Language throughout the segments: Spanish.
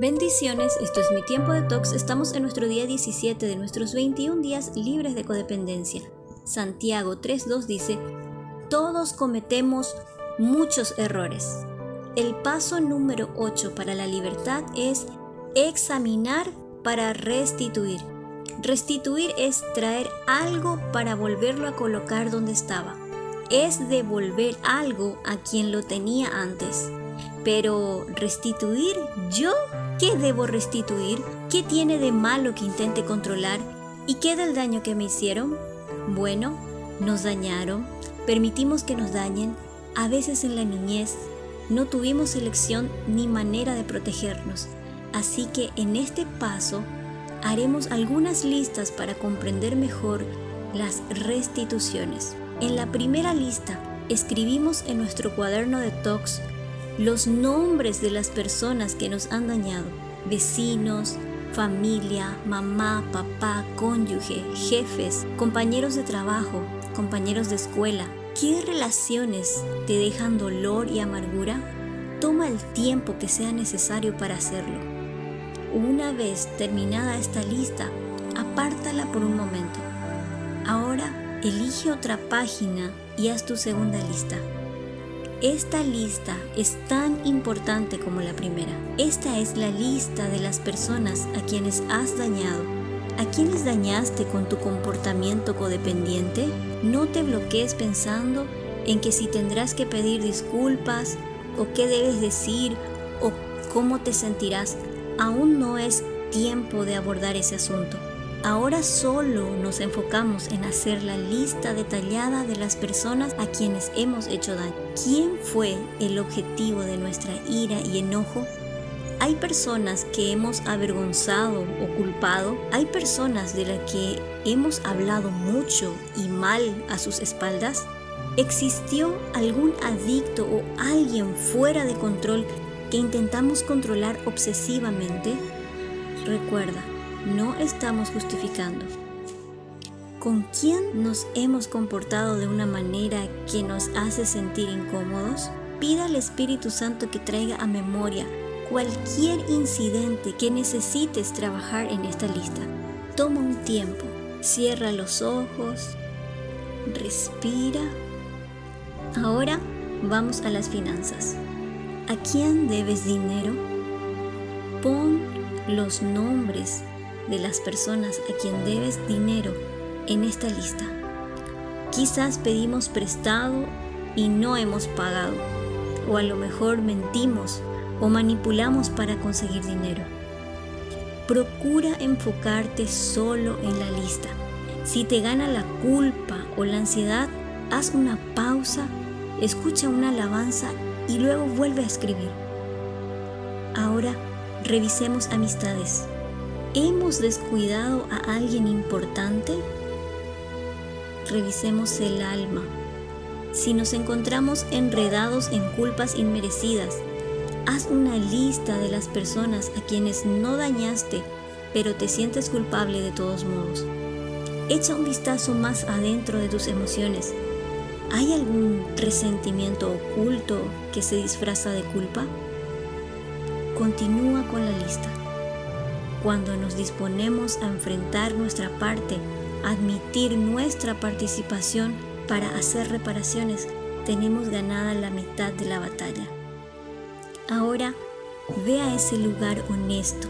Bendiciones, esto es mi tiempo de tox. Estamos en nuestro día 17 de nuestros 21 días libres de codependencia. Santiago 3.2 dice, todos cometemos muchos errores. El paso número 8 para la libertad es examinar para restituir. Restituir es traer algo para volverlo a colocar donde estaba. Es devolver algo a quien lo tenía antes. Pero restituir, ¿yo qué debo restituir? ¿Qué tiene de malo que intente controlar? ¿Y qué del daño que me hicieron? Bueno, nos dañaron, permitimos que nos dañen, a veces en la niñez no tuvimos elección ni manera de protegernos. Así que en este paso haremos algunas listas para comprender mejor las restituciones. En la primera lista escribimos en nuestro cuaderno de talks los nombres de las personas que nos han dañado, vecinos, familia, mamá, papá, cónyuge, jefes, compañeros de trabajo, compañeros de escuela. ¿Qué relaciones te dejan dolor y amargura? Toma el tiempo que sea necesario para hacerlo. Una vez terminada esta lista, apártala por un momento. Ahora elige otra página y haz tu segunda lista. Esta lista es tan importante como la primera. Esta es la lista de las personas a quienes has dañado. ¿A quienes dañaste con tu comportamiento codependiente? No te bloquees pensando en que si tendrás que pedir disculpas o qué debes decir o cómo te sentirás. Aún no es tiempo de abordar ese asunto. Ahora solo nos enfocamos en hacer la lista detallada de las personas a quienes hemos hecho daño. ¿Quién fue el objetivo de nuestra ira y enojo? Hay personas que hemos avergonzado o culpado. Hay personas de las que hemos hablado mucho y mal a sus espaldas. ¿Existió algún adicto o alguien fuera de control que intentamos controlar obsesivamente? Recuerda, no estamos justificando. ¿Con quién nos hemos comportado de una manera que nos hace sentir incómodos? Pida al Espíritu Santo que traiga a memoria cualquier incidente que necesites trabajar en esta lista. Toma un tiempo, cierra los ojos, respira. Ahora vamos a las finanzas. ¿A quién debes dinero? Pon los nombres de las personas a quien debes dinero en esta lista. Quizás pedimos prestado y no hemos pagado, o a lo mejor mentimos o manipulamos para conseguir dinero. Procura enfocarte solo en la lista. Si te gana la culpa o la ansiedad, haz una pausa, escucha una alabanza y luego vuelve a escribir. Ahora revisemos amistades. ¿Hemos descuidado a alguien importante? Revisemos el alma. Si nos encontramos enredados en culpas inmerecidas, haz una lista de las personas a quienes no dañaste, pero te sientes culpable de todos modos. Echa un vistazo más adentro de tus emociones. ¿Hay algún resentimiento oculto que se disfraza de culpa? Continúa con la lista. Cuando nos disponemos a enfrentar nuestra parte, admitir nuestra participación para hacer reparaciones, tenemos ganada la mitad de la batalla. Ahora ve a ese lugar honesto,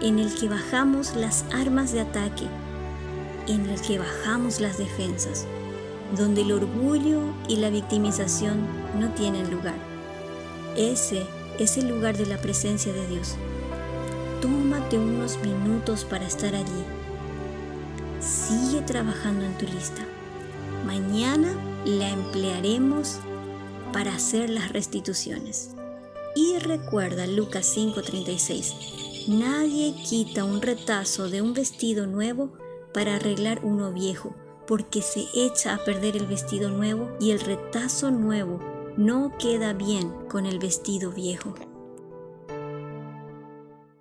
en el que bajamos las armas de ataque, en el que bajamos las defensas, donde el orgullo y la victimización no tienen lugar. Ese es el lugar de la presencia de Dios tómate unos minutos para estar allí. Sigue trabajando en tu lista. Mañana la emplearemos para hacer las restituciones. Y recuerda Lucas 5:36, nadie quita un retazo de un vestido nuevo para arreglar uno viejo, porque se echa a perder el vestido nuevo y el retazo nuevo no queda bien con el vestido viejo.